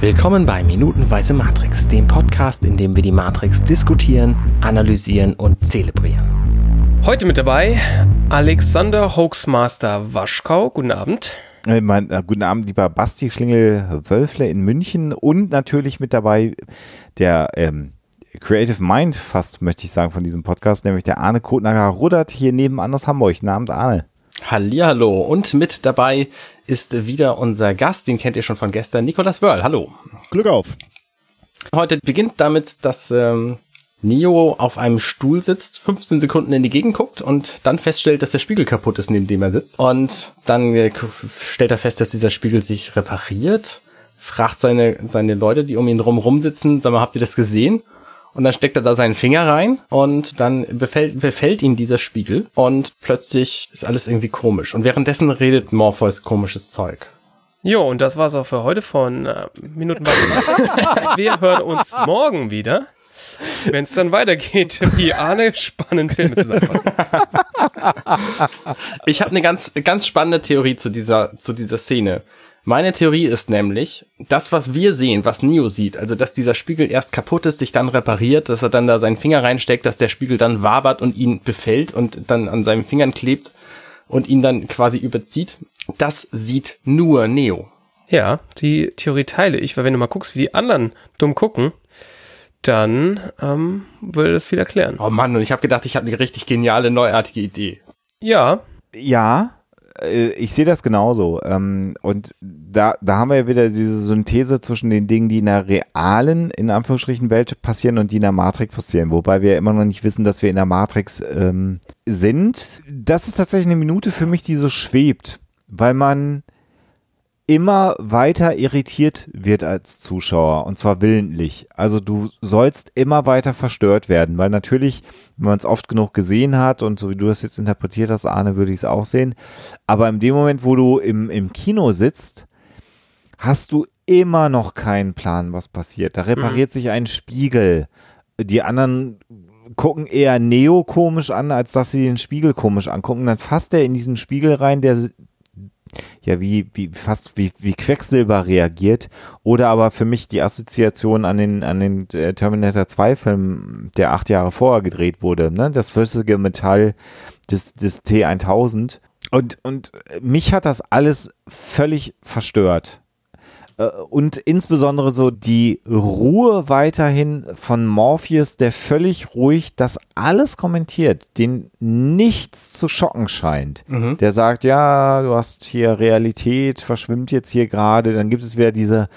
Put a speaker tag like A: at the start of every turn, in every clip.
A: Willkommen bei Minutenweise Matrix, dem Podcast, in dem wir die Matrix diskutieren, analysieren und zelebrieren.
B: Heute mit dabei Alexander Hoaxmaster Waschkau. Guten Abend.
C: Äh, mein, äh, guten Abend, lieber Basti Schlingel-Wölfle in München und natürlich mit dabei der ähm, Creative Mind, fast möchte ich sagen, von diesem Podcast, nämlich der Arne Kotnager Rudert hier nebenan aus Hamburg. Guten Abend, Arne.
A: Hallihallo. Und mit dabei ist wieder unser Gast, den kennt ihr schon von gestern, Nikolas Wörl. Hallo.
D: Glück auf.
A: Heute beginnt damit, dass ähm, Neo auf einem Stuhl sitzt, 15 Sekunden in die Gegend guckt und dann feststellt, dass der Spiegel kaputt ist, neben dem er sitzt. Und dann äh, stellt er fest, dass dieser Spiegel sich repariert, fragt seine, seine Leute, die um ihn drum sitzen, sag mal, habt ihr das gesehen? Und dann steckt er da seinen Finger rein und dann befällt, befällt ihn dieser Spiegel und plötzlich ist alles irgendwie komisch. Und währenddessen redet Morpheus komisches Zeug.
B: Jo, und das war's auch für heute von äh, Minuten Wir hören uns morgen wieder, wenn es dann weitergeht, wie Arne spannend Filme zusammenfassen.
A: Ich habe eine ganz, ganz spannende Theorie zu dieser, zu dieser Szene. Meine Theorie ist nämlich, das, was wir sehen, was Neo sieht, also dass dieser Spiegel erst kaputt ist, sich dann repariert, dass er dann da seinen Finger reinsteckt, dass der Spiegel dann wabert und ihn befällt und dann an seinen Fingern klebt und ihn dann quasi überzieht, das sieht nur Neo.
B: Ja, die Theorie teile ich, weil wenn du mal guckst, wie die anderen dumm gucken, dann ähm, würde das viel erklären.
A: Oh Mann, und ich habe gedacht, ich habe eine richtig geniale, neuartige Idee.
B: Ja.
C: Ja, ich sehe das genauso. Ähm, und da, da haben wir ja wieder diese Synthese zwischen den Dingen, die in der realen, in Anführungsstrichen, Welt passieren und die in der Matrix passieren. Wobei wir immer noch nicht wissen, dass wir in der Matrix ähm, sind. Das ist tatsächlich eine Minute für mich, die so schwebt, weil man immer weiter irritiert wird als Zuschauer und zwar willentlich. Also du sollst immer weiter verstört werden, weil natürlich, wenn man es oft genug gesehen hat und so wie du das jetzt interpretiert hast, Arne, würde ich es auch sehen. Aber in dem Moment, wo du im, im Kino sitzt, hast du immer noch keinen Plan, was passiert. Da repariert mhm. sich ein Spiegel. Die anderen gucken eher Neo komisch an, als dass sie den Spiegel komisch angucken. Dann fasst er in diesen Spiegel rein, der ja wie, wie fast wie, wie Quecksilber reagiert. Oder aber für mich die Assoziation an den, an den äh, Terminator 2 Film, der acht Jahre vorher gedreht wurde, ne? Das flüssige Metall des, des T1000. Und, und mich hat das alles völlig verstört. Äh, und insbesondere so die Ruhe weiterhin von Morpheus, der völlig ruhig das alles kommentiert, den nichts zu schocken scheint. Mhm. Der sagt, ja, du hast hier Realität, verschwimmt jetzt hier gerade, dann gibt es wieder diese,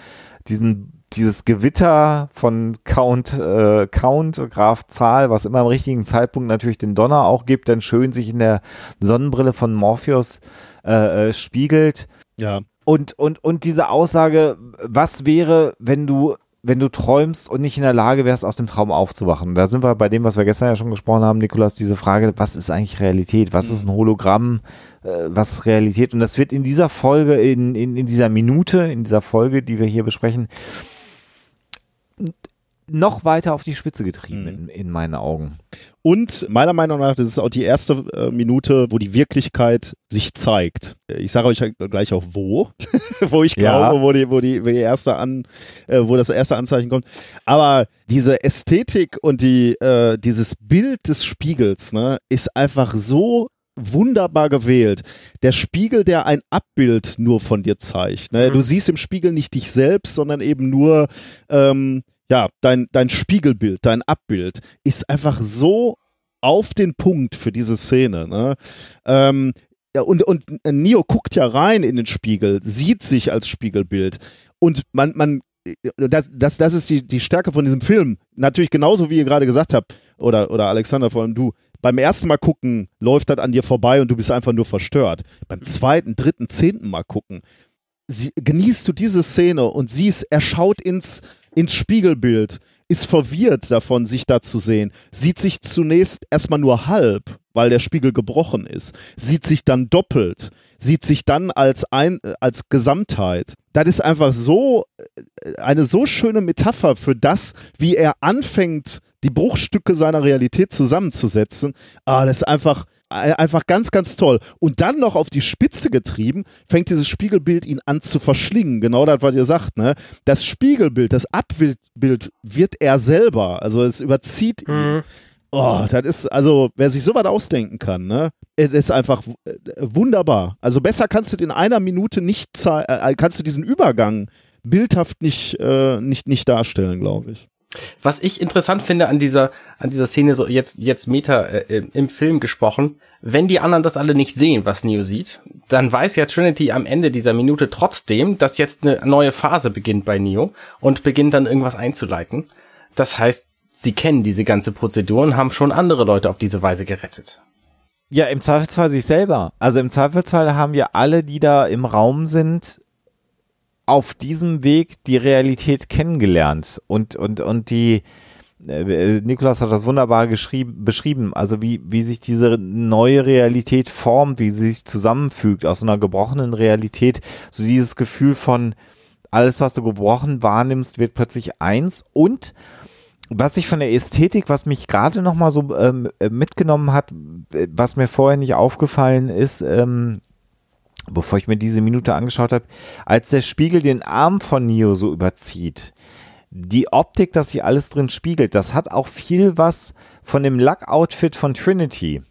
C: diesen dieses Gewitter von Count, äh, Count, Graf Zahl, was immer im richtigen Zeitpunkt natürlich den Donner auch gibt, dann schön sich in der Sonnenbrille von Morpheus äh, äh, spiegelt.
D: Ja.
C: Und, und, und diese Aussage, was wäre, wenn du, wenn du träumst und nicht in der Lage wärst, aus dem Traum aufzuwachen? Da sind wir bei dem, was wir gestern ja schon gesprochen haben, Nikolas, diese Frage, was ist eigentlich Realität? Was ist ein Hologramm? Äh, was ist Realität? Und das wird in dieser Folge, in, in, in dieser Minute, in dieser Folge, die wir hier besprechen, noch weiter auf die Spitze getrieben mhm. in, in, meinen Augen.
D: Und meiner Meinung nach, das ist auch die erste äh, Minute, wo die Wirklichkeit sich zeigt. Ich sage euch gleich auch wo, wo ich glaube, ja. wo die, wo die, wo die erste an, äh, wo das erste Anzeichen kommt. Aber diese Ästhetik und die, äh, dieses Bild des Spiegels, ne, ist einfach so wunderbar gewählt. Der Spiegel, der ein Abbild nur von dir zeigt. Ne? Mhm. Du siehst im Spiegel nicht dich selbst, sondern eben nur ähm, ja, dein, dein Spiegelbild, dein Abbild ist einfach so auf den Punkt für diese Szene. Ne? Ähm, ja, und, und Neo guckt ja rein in den Spiegel, sieht sich als Spiegelbild. Und man, man, das, das, das ist die, die Stärke von diesem Film. Natürlich genauso, wie ihr gerade gesagt habt, oder, oder Alexander, vor allem du, beim ersten Mal gucken läuft das an dir vorbei und du bist einfach nur verstört. Beim zweiten, dritten, zehnten Mal gucken sie, genießt du diese Szene und siehst, er schaut ins, ins Spiegelbild, ist verwirrt davon, sich da zu sehen, sieht sich zunächst erstmal nur halb, weil der Spiegel gebrochen ist, sieht sich dann doppelt, sieht sich dann als ein, als Gesamtheit. Das ist einfach so, äh, eine so schöne Metapher für das, wie er anfängt, die Bruchstücke seiner Realität zusammenzusetzen. Ah, das ist einfach, einfach ganz, ganz toll. Und dann noch auf die Spitze getrieben, fängt dieses Spiegelbild ihn an zu verschlingen. Genau das, was ihr sagt, ne? Das Spiegelbild, das Abbild wird er selber. Also es überzieht mhm. ihn. Oh, das ist, also, wer sich sowas ausdenken kann, ne? Es ist einfach wunderbar. Also besser kannst du in einer Minute nicht äh, kannst du diesen Übergang bildhaft nicht, äh, nicht, nicht darstellen, glaube ich.
A: Was ich interessant finde an dieser, an dieser Szene, so jetzt, jetzt Meta äh, im Film gesprochen, wenn die anderen das alle nicht sehen, was Neo sieht, dann weiß ja Trinity am Ende dieser Minute trotzdem, dass jetzt eine neue Phase beginnt bei Neo und beginnt dann irgendwas einzuleiten. Das heißt, sie kennen diese ganze Prozedur und haben schon andere Leute auf diese Weise gerettet.
C: Ja, im Zweifelsfall sich selber. Also im Zweifelsfall haben ja alle, die da im Raum sind, auf diesem Weg die Realität kennengelernt. Und, und, und die, äh, Nikolas hat das wunderbar geschrieben, beschrieben, also wie, wie sich diese neue Realität formt, wie sie sich zusammenfügt aus einer gebrochenen Realität, so dieses Gefühl von alles, was du gebrochen wahrnimmst, wird plötzlich eins. Und was ich von der Ästhetik, was mich gerade noch mal so ähm, mitgenommen hat, äh, was mir vorher nicht aufgefallen ist, ähm, bevor ich mir diese Minute angeschaut habe, als der Spiegel den Arm von Neo so überzieht. Die Optik, dass hier alles drin spiegelt, das hat auch viel was von dem Lack-Outfit von Trinity.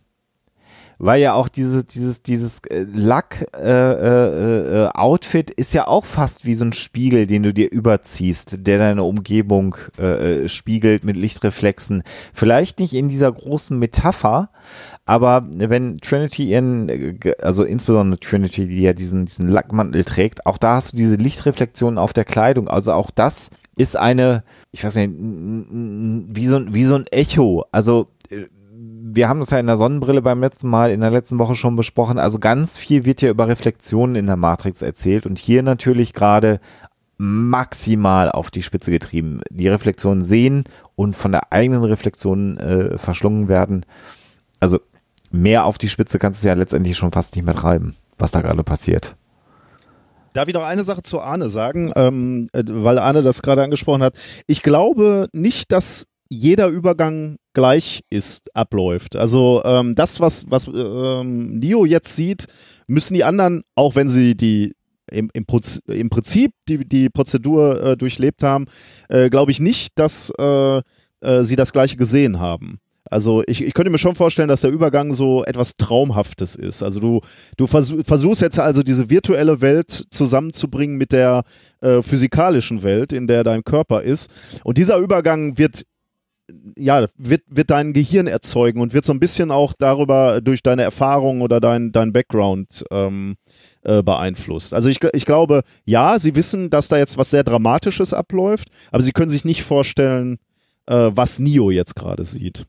C: Weil ja auch diese, dieses, dieses äh, Lack-Outfit äh, äh, ist ja auch fast wie so ein Spiegel, den du dir überziehst, der deine Umgebung äh, äh spiegelt mit Lichtreflexen. Vielleicht nicht in dieser großen Metapher, aber wenn Trinity ihren, also insbesondere Trinity, die ja diesen, diesen Lackmantel trägt, auch da hast du diese Lichtreflexionen auf der Kleidung. Also auch das ist eine, ich weiß nicht, wie so, wie so ein Echo. Also äh, wir haben das ja in der Sonnenbrille beim letzten Mal, in der letzten Woche schon besprochen. Also ganz viel wird ja über Reflexionen in der Matrix erzählt und hier natürlich gerade maximal auf die Spitze getrieben. Die Reflexionen sehen und von der eigenen Reflexion äh, verschlungen werden. Also mehr auf die Spitze kannst du ja letztendlich schon fast nicht mehr treiben, was da gerade passiert.
D: Darf ich noch eine Sache zu Arne sagen, ähm, äh, weil Arne das gerade angesprochen hat. Ich glaube nicht, dass jeder Übergang gleich ist, abläuft. Also ähm, das, was, was ähm, Neo jetzt sieht, müssen die anderen, auch wenn sie die im, im, im Prinzip die, die Prozedur äh, durchlebt haben, äh, glaube ich nicht, dass äh, äh sie das gleiche gesehen haben. Also ich, ich könnte mir schon vorstellen, dass der Übergang so etwas Traumhaftes ist. Also du, du versuch, versuchst jetzt also diese virtuelle Welt zusammenzubringen mit der äh, physikalischen Welt, in der dein Körper ist. Und dieser Übergang wird ja, wird, wird dein Gehirn erzeugen und wird so ein bisschen auch darüber durch deine Erfahrungen oder dein, dein Background ähm, äh, beeinflusst. Also ich, ich glaube, ja, sie wissen, dass da jetzt was sehr Dramatisches abläuft, aber sie können sich nicht vorstellen, äh, was Nio jetzt gerade sieht.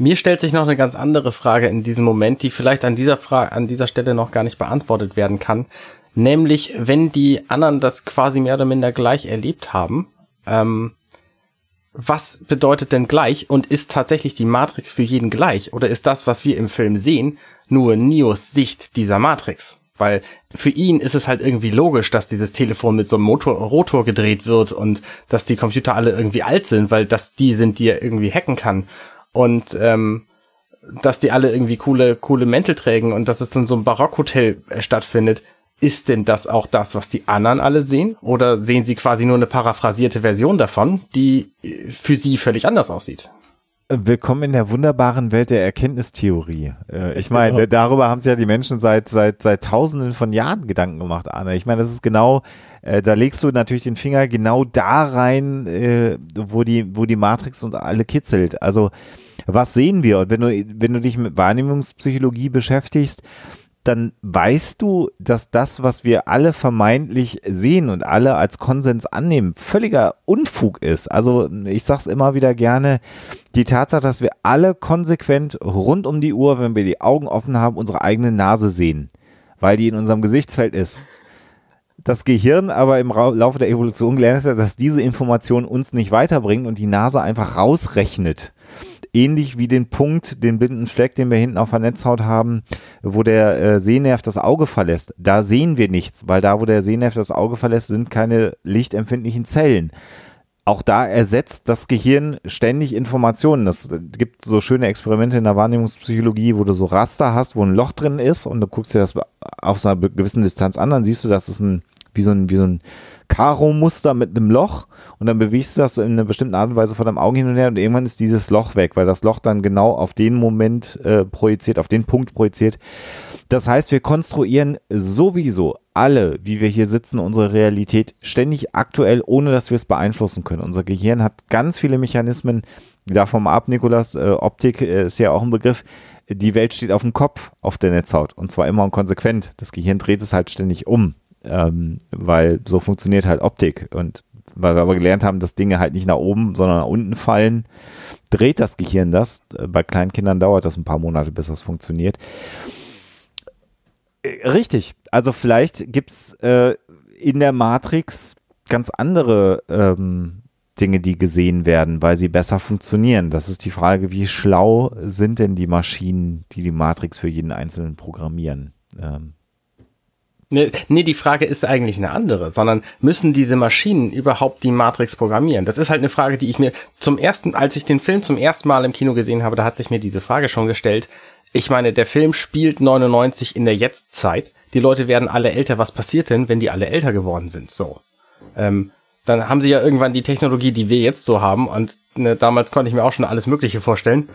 A: Mir stellt sich noch eine ganz andere Frage in diesem Moment, die vielleicht an dieser Frage, an dieser Stelle noch gar nicht beantwortet werden kann. Nämlich, wenn die anderen das quasi mehr oder minder gleich erlebt haben, ähm, was bedeutet denn gleich und ist tatsächlich die Matrix für jeden gleich? Oder ist das, was wir im Film sehen, nur Neos Sicht dieser Matrix? Weil für ihn ist es halt irgendwie logisch, dass dieses Telefon mit so einem Motor, Rotor gedreht wird und dass die Computer alle irgendwie alt sind, weil das die sind, die er irgendwie hacken kann und ähm, dass die alle irgendwie coole, coole Mäntel trägen und dass es in so einem Barockhotel äh, stattfindet. Ist denn das auch das, was die anderen alle sehen? Oder sehen sie quasi nur eine paraphrasierte Version davon, die äh, für sie völlig anders aussieht?
C: Willkommen in der wunderbaren Welt der Erkenntnistheorie. Äh, ich meine, darüber haben sich ja die Menschen seit, seit, seit tausenden von Jahren Gedanken gemacht, Anne. Ich meine, das ist genau, da legst du natürlich den Finger genau da rein, wo die, wo die Matrix und alle kitzelt. Also, was sehen wir? Und wenn du, wenn du dich mit Wahrnehmungspsychologie beschäftigst, dann weißt du, dass das, was wir alle vermeintlich sehen und alle als Konsens annehmen, völliger Unfug ist. Also ich sag's immer wieder gerne, die Tatsache, dass wir alle konsequent rund um die Uhr, wenn wir die Augen offen haben, unsere eigene Nase sehen, weil die in unserem Gesichtsfeld ist. Das Gehirn aber im Laufe der Evolution gelernt hat, dass diese Information uns nicht weiterbringt und die Nase einfach rausrechnet ähnlich wie den Punkt, den blinden Fleck, den wir hinten auf der Netzhaut haben, wo der äh, Sehnerv das Auge verlässt. Da sehen wir nichts, weil da, wo der Sehnerv das Auge verlässt, sind keine lichtempfindlichen Zellen. auch da ersetzt das Gehirn ständig Informationen. Das gibt so schöne Experimente in der Wahrnehmungspsychologie, wo du so Raster hast, wo ein Loch drin ist und du guckst dir das auf einer gewissen Distanz an, dann siehst du, dass es ein wie so ein, wie so ein Karo-Muster mit einem Loch und dann bewegst du das in einer bestimmten Art und Weise vor deinem Augen hin und her und irgendwann ist dieses Loch weg, weil das Loch dann genau auf den Moment äh, projiziert, auf den Punkt projiziert. Das heißt, wir konstruieren sowieso alle, wie wir hier sitzen, unsere Realität ständig aktuell, ohne dass wir es beeinflussen können. Unser Gehirn hat ganz viele Mechanismen, davon ab, Nikolas, äh, Optik äh, ist ja auch ein Begriff. Die Welt steht auf dem Kopf auf der Netzhaut und zwar immer und konsequent. Das Gehirn dreht es halt ständig um ähm, weil so funktioniert halt Optik und weil wir aber gelernt haben, dass Dinge halt nicht nach oben, sondern nach unten fallen, dreht das Gehirn das. Äh, bei kleinen Kindern dauert das ein paar Monate, bis das funktioniert. Äh, richtig. Also vielleicht gibt's äh, in der Matrix ganz andere ähm, Dinge, die gesehen werden, weil sie besser funktionieren. Das ist die Frage, wie schlau sind denn die Maschinen, die die Matrix für jeden Einzelnen programmieren? Ähm,
A: Nee, nee, die Frage ist eigentlich eine andere, sondern müssen diese Maschinen überhaupt die Matrix programmieren? Das ist halt eine Frage, die ich mir zum ersten, als ich den Film zum ersten Mal im Kino gesehen habe, da hat sich mir diese Frage schon gestellt. Ich meine, der Film spielt 99 in der Jetztzeit. Die Leute werden alle älter. Was passiert denn, wenn die alle älter geworden sind? So. Ähm, dann haben sie ja irgendwann die Technologie, die wir jetzt so haben. Und ne, damals konnte ich mir auch schon alles Mögliche vorstellen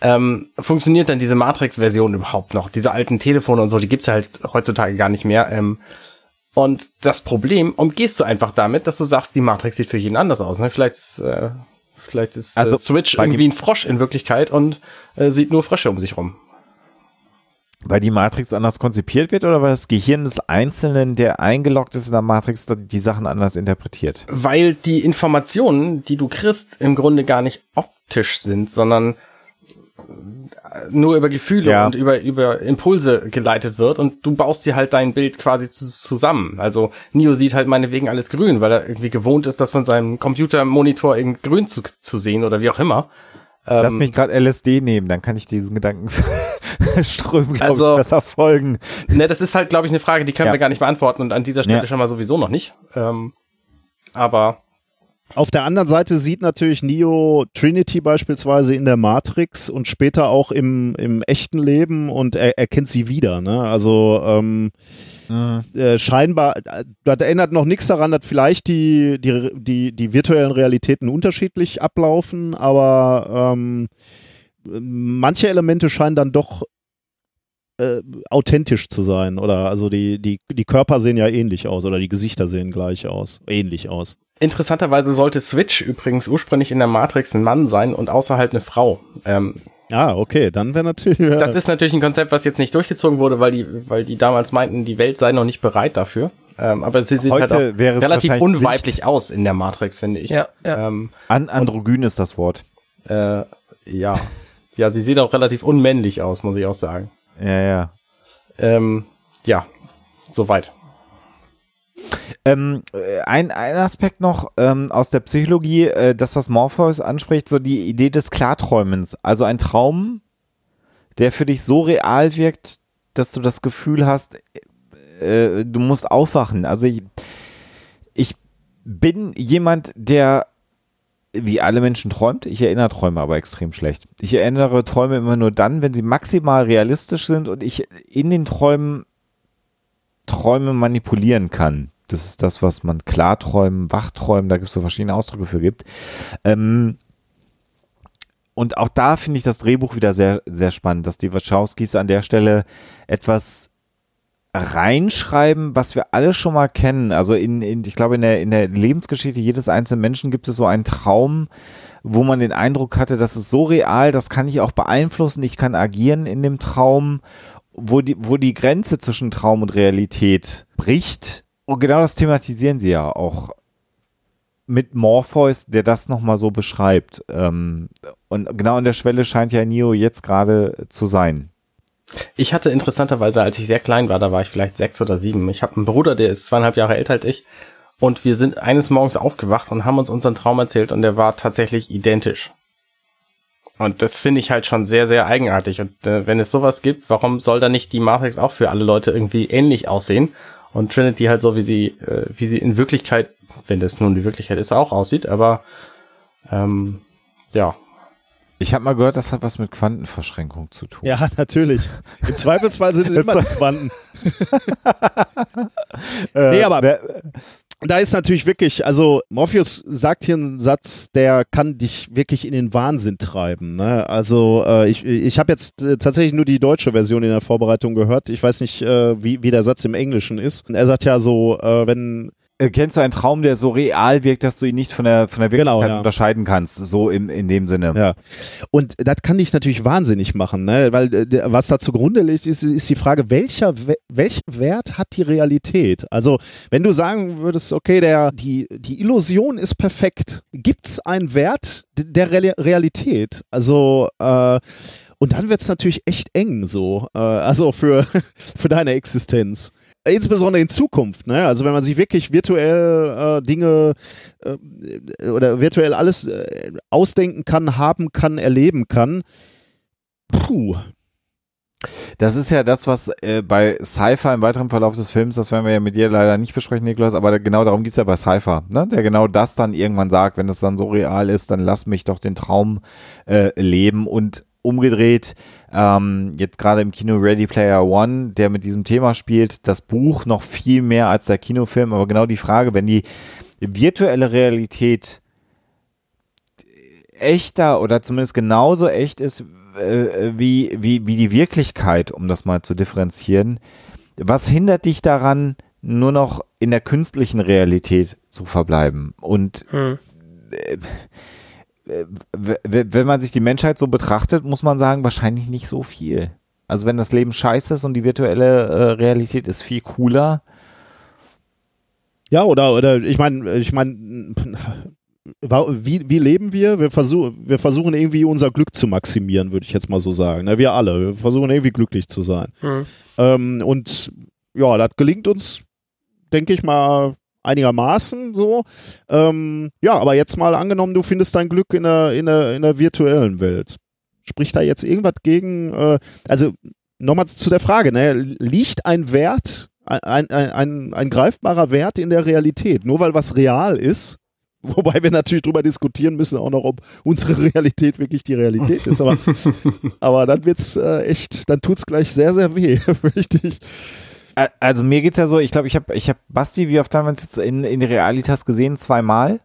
A: ähm, funktioniert dann diese Matrix-Version überhaupt noch? Diese alten Telefone und so, die gibt's halt heutzutage gar nicht mehr. Ähm, und das Problem umgehst du einfach damit, dass du sagst, die Matrix sieht für jeden anders aus. Ne? Vielleicht ist, äh, vielleicht ist äh, also, äh, Switch irgendwie ein Frosch in Wirklichkeit und äh, sieht nur Frösche um sich rum.
C: Weil die Matrix anders konzipiert wird oder weil das Gehirn des Einzelnen, der eingeloggt ist in der Matrix, die Sachen anders interpretiert?
A: Weil die Informationen, die du kriegst, im Grunde gar nicht optisch sind, sondern nur über Gefühle ja. und über, über Impulse geleitet wird und du baust dir halt dein Bild quasi zu, zusammen. Also Neo sieht halt meinetwegen alles grün, weil er irgendwie gewohnt ist, das von seinem Computermonitor in grün zu, zu sehen oder wie auch immer.
C: Lass ähm, mich gerade LSD nehmen, dann kann ich diesen Gedanken strömen, also, ich, besser folgen.
A: Ne, das ist halt, glaube ich, eine Frage, die können ja. wir gar nicht beantworten und an dieser Stelle ja. schon mal sowieso noch nicht. Ähm, aber
D: auf der anderen Seite sieht natürlich Neo Trinity beispielsweise in der Matrix und später auch im, im echten Leben und er erkennt sie wieder. Ne? Also ähm, mhm. äh, scheinbar, das erinnert noch nichts daran, dass vielleicht die, die, die, die virtuellen Realitäten unterschiedlich ablaufen, aber ähm, manche Elemente scheinen dann doch äh, authentisch zu sein. Oder also die, die, die Körper sehen ja ähnlich aus oder die Gesichter sehen gleich aus, ähnlich aus.
A: Interessanterweise sollte Switch übrigens ursprünglich in der Matrix ein Mann sein und außerhalb eine Frau. Ähm,
D: ah, okay, dann wäre natürlich.
A: Ja. Das ist natürlich ein Konzept, was jetzt nicht durchgezogen wurde, weil die, weil die damals meinten, die Welt sei noch nicht bereit dafür. Ähm, aber sie sieht Heute halt auch relativ unweiblich nicht. aus in der Matrix, finde ich.
C: Ja, ja. Ähm, An androgyn ist das Wort.
A: Äh, ja. ja, sie sieht auch relativ unmännlich aus, muss ich auch sagen.
C: Ja, ja.
A: Ähm, ja, soweit.
C: Ähm, äh, ein, ein Aspekt noch ähm, aus der Psychologie, äh, das, was Morpheus anspricht, so die Idee des Klarträumens. Also ein Traum, der für dich so real wirkt, dass du das Gefühl hast, äh, du musst aufwachen. Also ich, ich bin jemand, der wie alle Menschen träumt. Ich erinnere Träume aber extrem schlecht. Ich erinnere Träume immer nur dann, wenn sie maximal realistisch sind und ich in den Träumen Träume manipulieren kann. Das ist das, was man Klarträumen, Wachträumen, da gibt es so verschiedene Ausdrücke für gibt. Ähm, und auch da finde ich das Drehbuch wieder sehr, sehr spannend, dass die Wachowskis an der Stelle etwas reinschreiben, was wir alle schon mal kennen. Also in, in ich glaube, in der, in der Lebensgeschichte jedes einzelnen Menschen gibt es so einen Traum, wo man den Eindruck hatte, das ist so real, das kann ich auch beeinflussen, ich kann agieren in dem Traum, wo die, wo die Grenze zwischen Traum und Realität bricht. Und genau das thematisieren sie ja auch mit Morpheus, der das nochmal so beschreibt. Ähm, und genau an der Schwelle scheint ja Neo jetzt gerade zu sein.
A: Ich hatte interessanterweise, als ich sehr klein war, da war ich vielleicht sechs oder sieben. Ich habe einen Bruder, der ist zweieinhalb Jahre älter als ich. Und wir sind eines Morgens aufgewacht und haben uns unseren Traum erzählt und der war tatsächlich identisch. Und das finde ich halt schon sehr, sehr eigenartig. Und äh, wenn es sowas gibt, warum soll da nicht die Matrix auch für alle Leute irgendwie ähnlich aussehen? Und Trinity halt so, wie sie, äh, wie sie in Wirklichkeit wenn das nun die Wirklichkeit ist, auch aussieht. Aber ähm, ja,
C: Ich habe mal gehört, das hat was mit Quantenverschränkung zu tun.
D: Ja, natürlich. Im Zweifelsfall sind immer Quanten.
C: Äh,
D: Nee, aber-
C: wer-
D: Da ist natürlich wirklich, also Morpheus sagt hier einen Satz, der kann dich wirklich in den Wahnsinn treiben. Ne? Also äh, ich, ich habe jetzt äh, tatsächlich nur die deutsche Version in der Vorbereitung gehört. Ich weiß nicht, äh, wie, wie der Satz im Englischen ist. Er sagt ja so, äh, wenn
C: kennst du einen Traum, der so real wirkt, dass du ihn nicht von der, von der Wirklichkeit
D: Genau, ja.
C: unterscheiden kannst? So in, in dem Sinne.
D: Ja. Und das kann dich natürlich wahnsinnig machen, ne? weil äh, was da zugrunde liegt, ist, ist die Frage, welcher, We- welchen Wert hat die Realität? Also, wenn du sagen würdest, okay, der, die, die Illusion ist perfekt, gibt es einen Wert der Real Realität? Also, äh, und dann wird es natürlich echt eng so, äh, also für, für deine Existenz. Insbesondere in Zukunft, ne? Also wenn man sich wirklich virtuell äh, Dinge äh, oder virtuell alles äh, ausdenken kann, haben kann, erleben kann. Puh.
C: Das ist ja das, was äh, bei Cypher im weiteren Verlauf des Films, das werden wir ja mit dir leider nicht besprechen, Niklas, aber genau darum geht's ja bei Cypher, ne? der genau das dann irgendwann sagt, wenn das dann so real ist, dann lass mich doch den Traum äh, leben und umgedreht, ähm, jetzt gerade im Kino Ready Player One, der mit diesem Thema spielt, das Buch noch viel mehr als der Kinofilm, aber genau die Frage, wenn die virtuelle Realität echter oder zumindest genauso echt ist äh, wie, wie, wie die Wirklichkeit, um das mal zu differenzieren. Was hindert dich daran, nur noch in der künstlichen Realität zu verbleiben? Und
B: Hm.
C: w- wenn man sich die Menschheit so betrachtet, muss man sagen, wahrscheinlich nicht so viel. Also wenn das Leben scheiße ist und die virtuelle äh, Realität ist viel cooler,
D: Ja, oder, oder ich meine, ich meine, wie, wie leben wir? Wir, versuch, wir versuchen irgendwie unser Glück zu maximieren, würde ich jetzt mal so sagen. Ne? Wir alle. Wir versuchen irgendwie glücklich zu sein.
B: Hm.
D: Ähm, und ja, das gelingt uns, denke ich mal, einigermaßen so. Ähm, ja, aber jetzt mal angenommen, du findest dein Glück in der, in der, in der virtuellen Welt. Spricht da jetzt irgendwas gegen, äh, also nochmal zu der Frage, ne? liegt ein Wert, ein, ein, ein, ein greifbarer Wert in der Realität, nur weil was real ist? Wobei wir natürlich drüber diskutieren müssen, auch noch, ob unsere Realität wirklich die Realität ist. Aber, aber dann wird's äh, echt, dann tut's gleich sehr, sehr weh, richtig.
C: Also mir geht's ja so, ich glaube, ich habe ich hab Basti, wie oft haben wir uns jetzt in, in Realitas gesehen? Zweimal?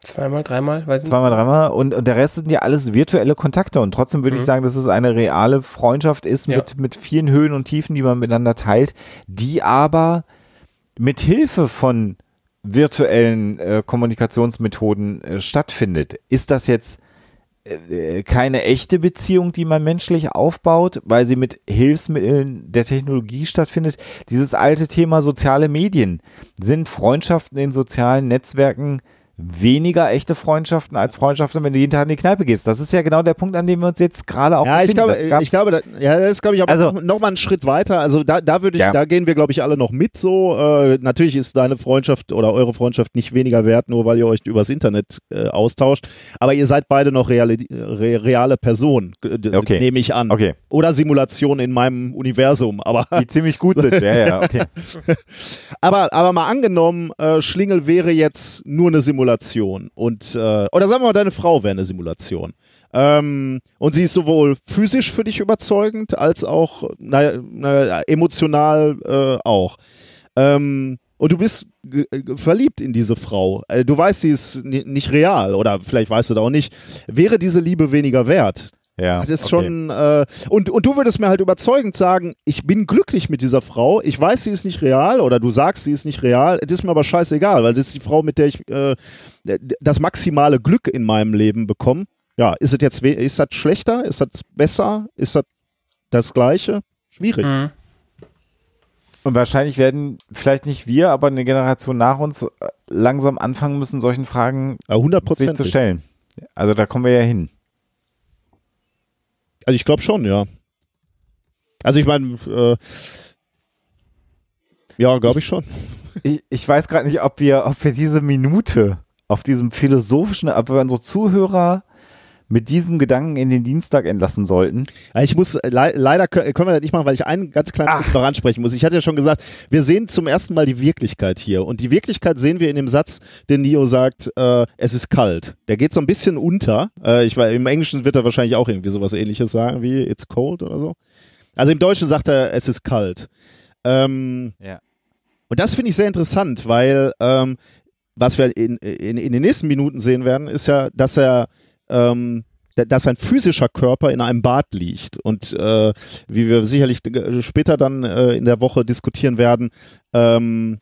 B: Zweimal, dreimal, weiß ich nicht.
C: Zweimal, dreimal und, und der Rest sind ja alles virtuelle Kontakte und trotzdem würde ich sagen, dass es eine reale Freundschaft ist
B: Ja.
C: mit, mit vielen Höhen und Tiefen, die man miteinander teilt, die aber mit Hilfe von virtuellen äh, Kommunikationsmethoden äh, stattfindet. Ist das jetzt keine echte Beziehung, die man menschlich aufbaut, weil sie mit Hilfsmitteln der Technologie stattfindet? Dieses alte Thema soziale Medien. Sind Freundschaften in sozialen Netzwerken weniger echte Freundschaften als Freundschaften, wenn du jeden Tag in die Kneipe gehst? Das ist ja genau der Punkt, an dem wir uns jetzt gerade auch
D: Ja, ich
C: befinden.
D: glaube,
C: Das
D: ich glaube, da, ja, das ist, glaube ich, aber
C: Also-
D: noch, noch mal einen Schritt weiter. Also da, da würde ich,
C: Ja.
D: da gehen wir, glaube ich, alle noch mit so. Äh, natürlich ist deine Freundschaft oder eure Freundschaft nicht weniger wert, nur weil ihr euch übers Internet äh, austauscht. Aber ihr seid beide noch reale, re, reale Personen, äh,
C: Okay.
D: nehme ich an.
C: Okay,
D: Oder Simulation in meinem Universum. Aber,
C: die ziemlich gut sind. Ja, ja, okay.
D: aber, aber mal angenommen, äh, Schlingel wäre jetzt nur eine Simulation. Und, äh, oder sagen wir mal, deine Frau wäre eine Simulation. Ähm, und sie ist sowohl physisch für dich überzeugend, als auch naja, naja, emotional äh, auch. Ähm, und du bist ge- verliebt in diese Frau. Äh, Du weißt, sie ist ni- nicht real oder vielleicht weißt du da auch nicht. Wäre diese Liebe weniger wert?
C: Ja,
D: Das ist
C: okay.
D: schon, äh, und, und du würdest mir halt überzeugend sagen, ich bin glücklich mit dieser Frau, ich weiß, sie ist nicht real, oder du sagst, sie ist nicht real, das ist mir aber scheißegal, weil das ist die Frau, mit der ich äh, das maximale Glück in meinem Leben bekomme. Ja, ist es jetzt, ist das schlechter, ist das besser, ist das das Gleiche? Schwierig.
B: Hm.
C: Und wahrscheinlich werden vielleicht nicht wir, aber eine Generation nach uns äh, langsam anfangen müssen, solchen Fragen
D: Ja, 100
C: sich zu stellen. Also da kommen wir ja hin.
D: Also ich glaube schon, ja. Also ich meine, äh, ja, glaube ich schon.
C: Ich, ich weiß gerade nicht, ob wir, ob wir diese Minute auf diesem philosophischen, ob wir unsere Zuhörer mit diesem Gedanken in den Dienstag entlassen sollten.
D: Ich muss, le leider können wir das nicht machen, weil ich einen ganz kleinen Punkt noch ansprechen muss. Ich hatte ja schon gesagt, wir sehen zum ersten Mal die Wirklichkeit hier. Und die Wirklichkeit sehen wir in dem Satz, den Neo sagt, äh, es ist kalt. Der geht so ein bisschen unter. Äh, ich weiß, im Englischen wird er wahrscheinlich auch irgendwie sowas ähnliches sagen wie It's cold oder so. Also im Deutschen sagt er, es ist kalt. Ähm,
C: Ja.
D: und das finde ich sehr interessant, weil ähm, was wir in, in, in den nächsten Minuten sehen werden, ist ja, dass er ähm, da- dass ein physischer Körper in einem Bad liegt. Und äh, wie wir sicherlich äh, später dann äh, in der Woche diskutieren werden, ähm,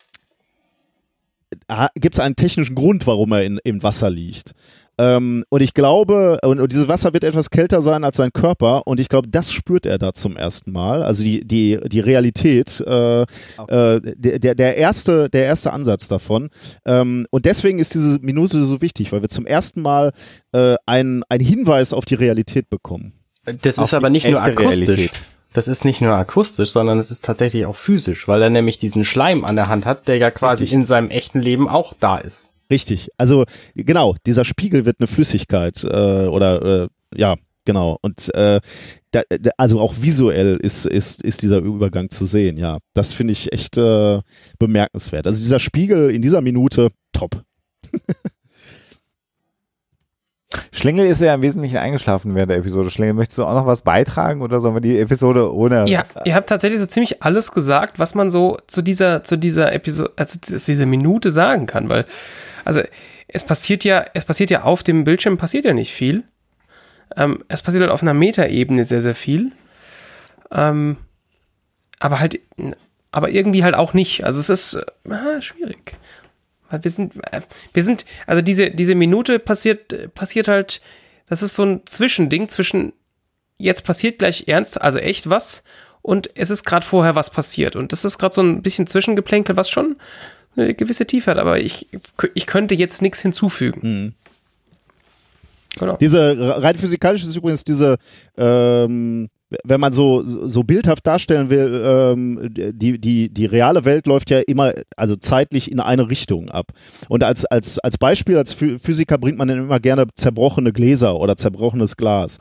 D: gibt es einen technischen Grund, warum er in, im Wasser liegt. Ähm, und ich glaube, und, und dieses Wasser wird etwas kälter sein als sein Körper und ich glaube, das spürt er da zum ersten Mal. Also die, die, die Realität, äh, äh, der, der, erste, der erste Ansatz davon. Ähm, und deswegen ist diese Minute so wichtig, weil wir zum ersten Mal äh, einen, einen Hinweis auf die Realität bekommen.
A: Das
C: Auf
A: ist aber nicht nur akustisch.
C: Realität.
A: Das ist nicht nur akustisch, sondern es ist tatsächlich auch physisch, weil er nämlich diesen Schleim an der Hand hat, der ja quasi
D: Richtig.
A: in seinem echten Leben auch da ist.
D: Richtig. Also genau, dieser Spiegel wird eine Flüssigkeit äh, oder äh, ja, genau. Und äh, da, also auch visuell ist, ist, ist dieser Übergang zu sehen, ja. Das finde ich echt äh, bemerkenswert. Also dieser Spiegel in dieser Minute, top.
C: Schlingel ist ja im Wesentlichen eingeschlafen während der Episode. Schlingel, möchtest du auch noch was beitragen oder sollen wir die Episode ohne?
B: Ja, ihr habt tatsächlich so ziemlich alles gesagt, was man so zu dieser, zu dieser Episode, also zu dieser Minute sagen kann, weil, also, es passiert ja, es passiert ja auf dem Bildschirm passiert ja nicht viel. Ähm, es passiert halt auf einer Metaebene sehr, sehr viel. Ähm, aber halt, aber irgendwie halt auch nicht. Also es ist äh, ah, schwierig. Weil wir sind, äh, wir sind, also diese, diese Minute passiert, passiert halt, das ist so ein Zwischending zwischen jetzt passiert gleich ernst, also echt was und es ist gerade vorher was passiert. Und das ist gerade so ein bisschen Zwischengeplänkel, was schon eine gewisse Tiefe hat, aber ich, ich könnte jetzt nichts hinzufügen. Genau.
D: Diese rein physikalisch ist übrigens diese, ähm, wenn man so, so bildhaft darstellen will, ähm, die, die, die reale Welt läuft ja immer, also zeitlich in eine Richtung ab. Und als, als, als Beispiel, als Phy- Physiker bringt man dann immer gerne zerbrochene Gläser oder zerbrochenes Glas.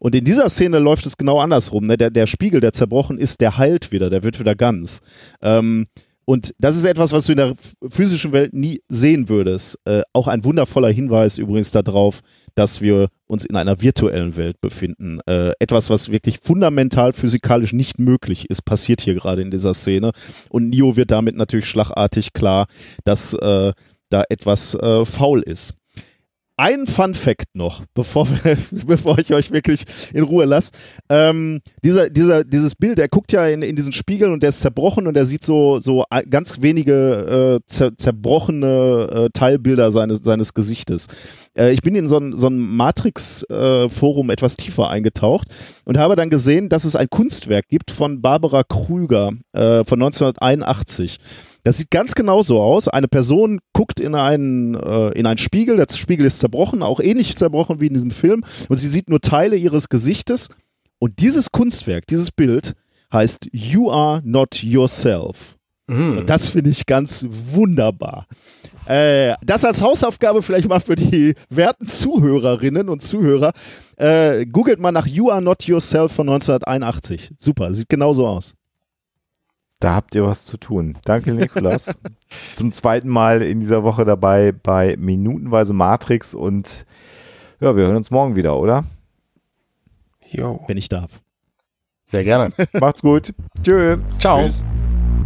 D: Und in dieser Szene läuft es genau andersrum. Ne? Der, der Spiegel, der zerbrochen ist, der heilt wieder, der wird wieder ganz. Ähm, und das ist etwas, was du in der physischen Welt nie sehen würdest. Äh, auch ein wundervoller Hinweis übrigens darauf, dass wir uns in einer virtuellen Welt befinden. Äh, etwas, was wirklich fundamental physikalisch nicht möglich ist, passiert hier gerade in dieser Szene. Und Neo wird damit natürlich schlagartig klar, dass äh, da etwas äh, faul ist. Ein Fun Fact noch, bevor, wir, bevor ich euch wirklich in Ruhe lasse. Ähm, dieser, dieser, dieses Bild, er guckt ja in, in diesen Spiegel und der ist zerbrochen und er sieht so, so ganz wenige äh, zer, zerbrochene äh, Teilbilder seines, seines Gesichtes. Äh, ich bin in so ein, so ein Matrix-Forum etwas tiefer eingetaucht und habe dann gesehen, dass es ein Kunstwerk gibt von Barbara Krüger äh, von 1981. Das sieht ganz genau so aus. Eine Person guckt in einen, äh, in einen Spiegel, der Spiegel ist zerbrochen, auch ähnlich zerbrochen wie in diesem Film, und sie sieht nur Teile ihres Gesichtes. Und dieses Kunstwerk, dieses Bild heißt You Are Not Yourself. Und das finde ich ganz wunderbar. Äh, das als Hausaufgabe vielleicht mal für die werten Zuhörerinnen und Zuhörer. Äh, googelt mal nach You Are Not Yourself von 1981. Super, sieht genauso aus.
C: Da habt ihr was zu tun. Danke, Nikolas. Zum zweiten Mal in dieser Woche dabei bei Minutenweise Matrix und ja, wir hören uns morgen wieder, oder?
B: Jo.
D: Wenn ich darf.
A: Sehr gerne.
C: Macht's gut. Tschö.
A: Ciao.
B: Tschüss.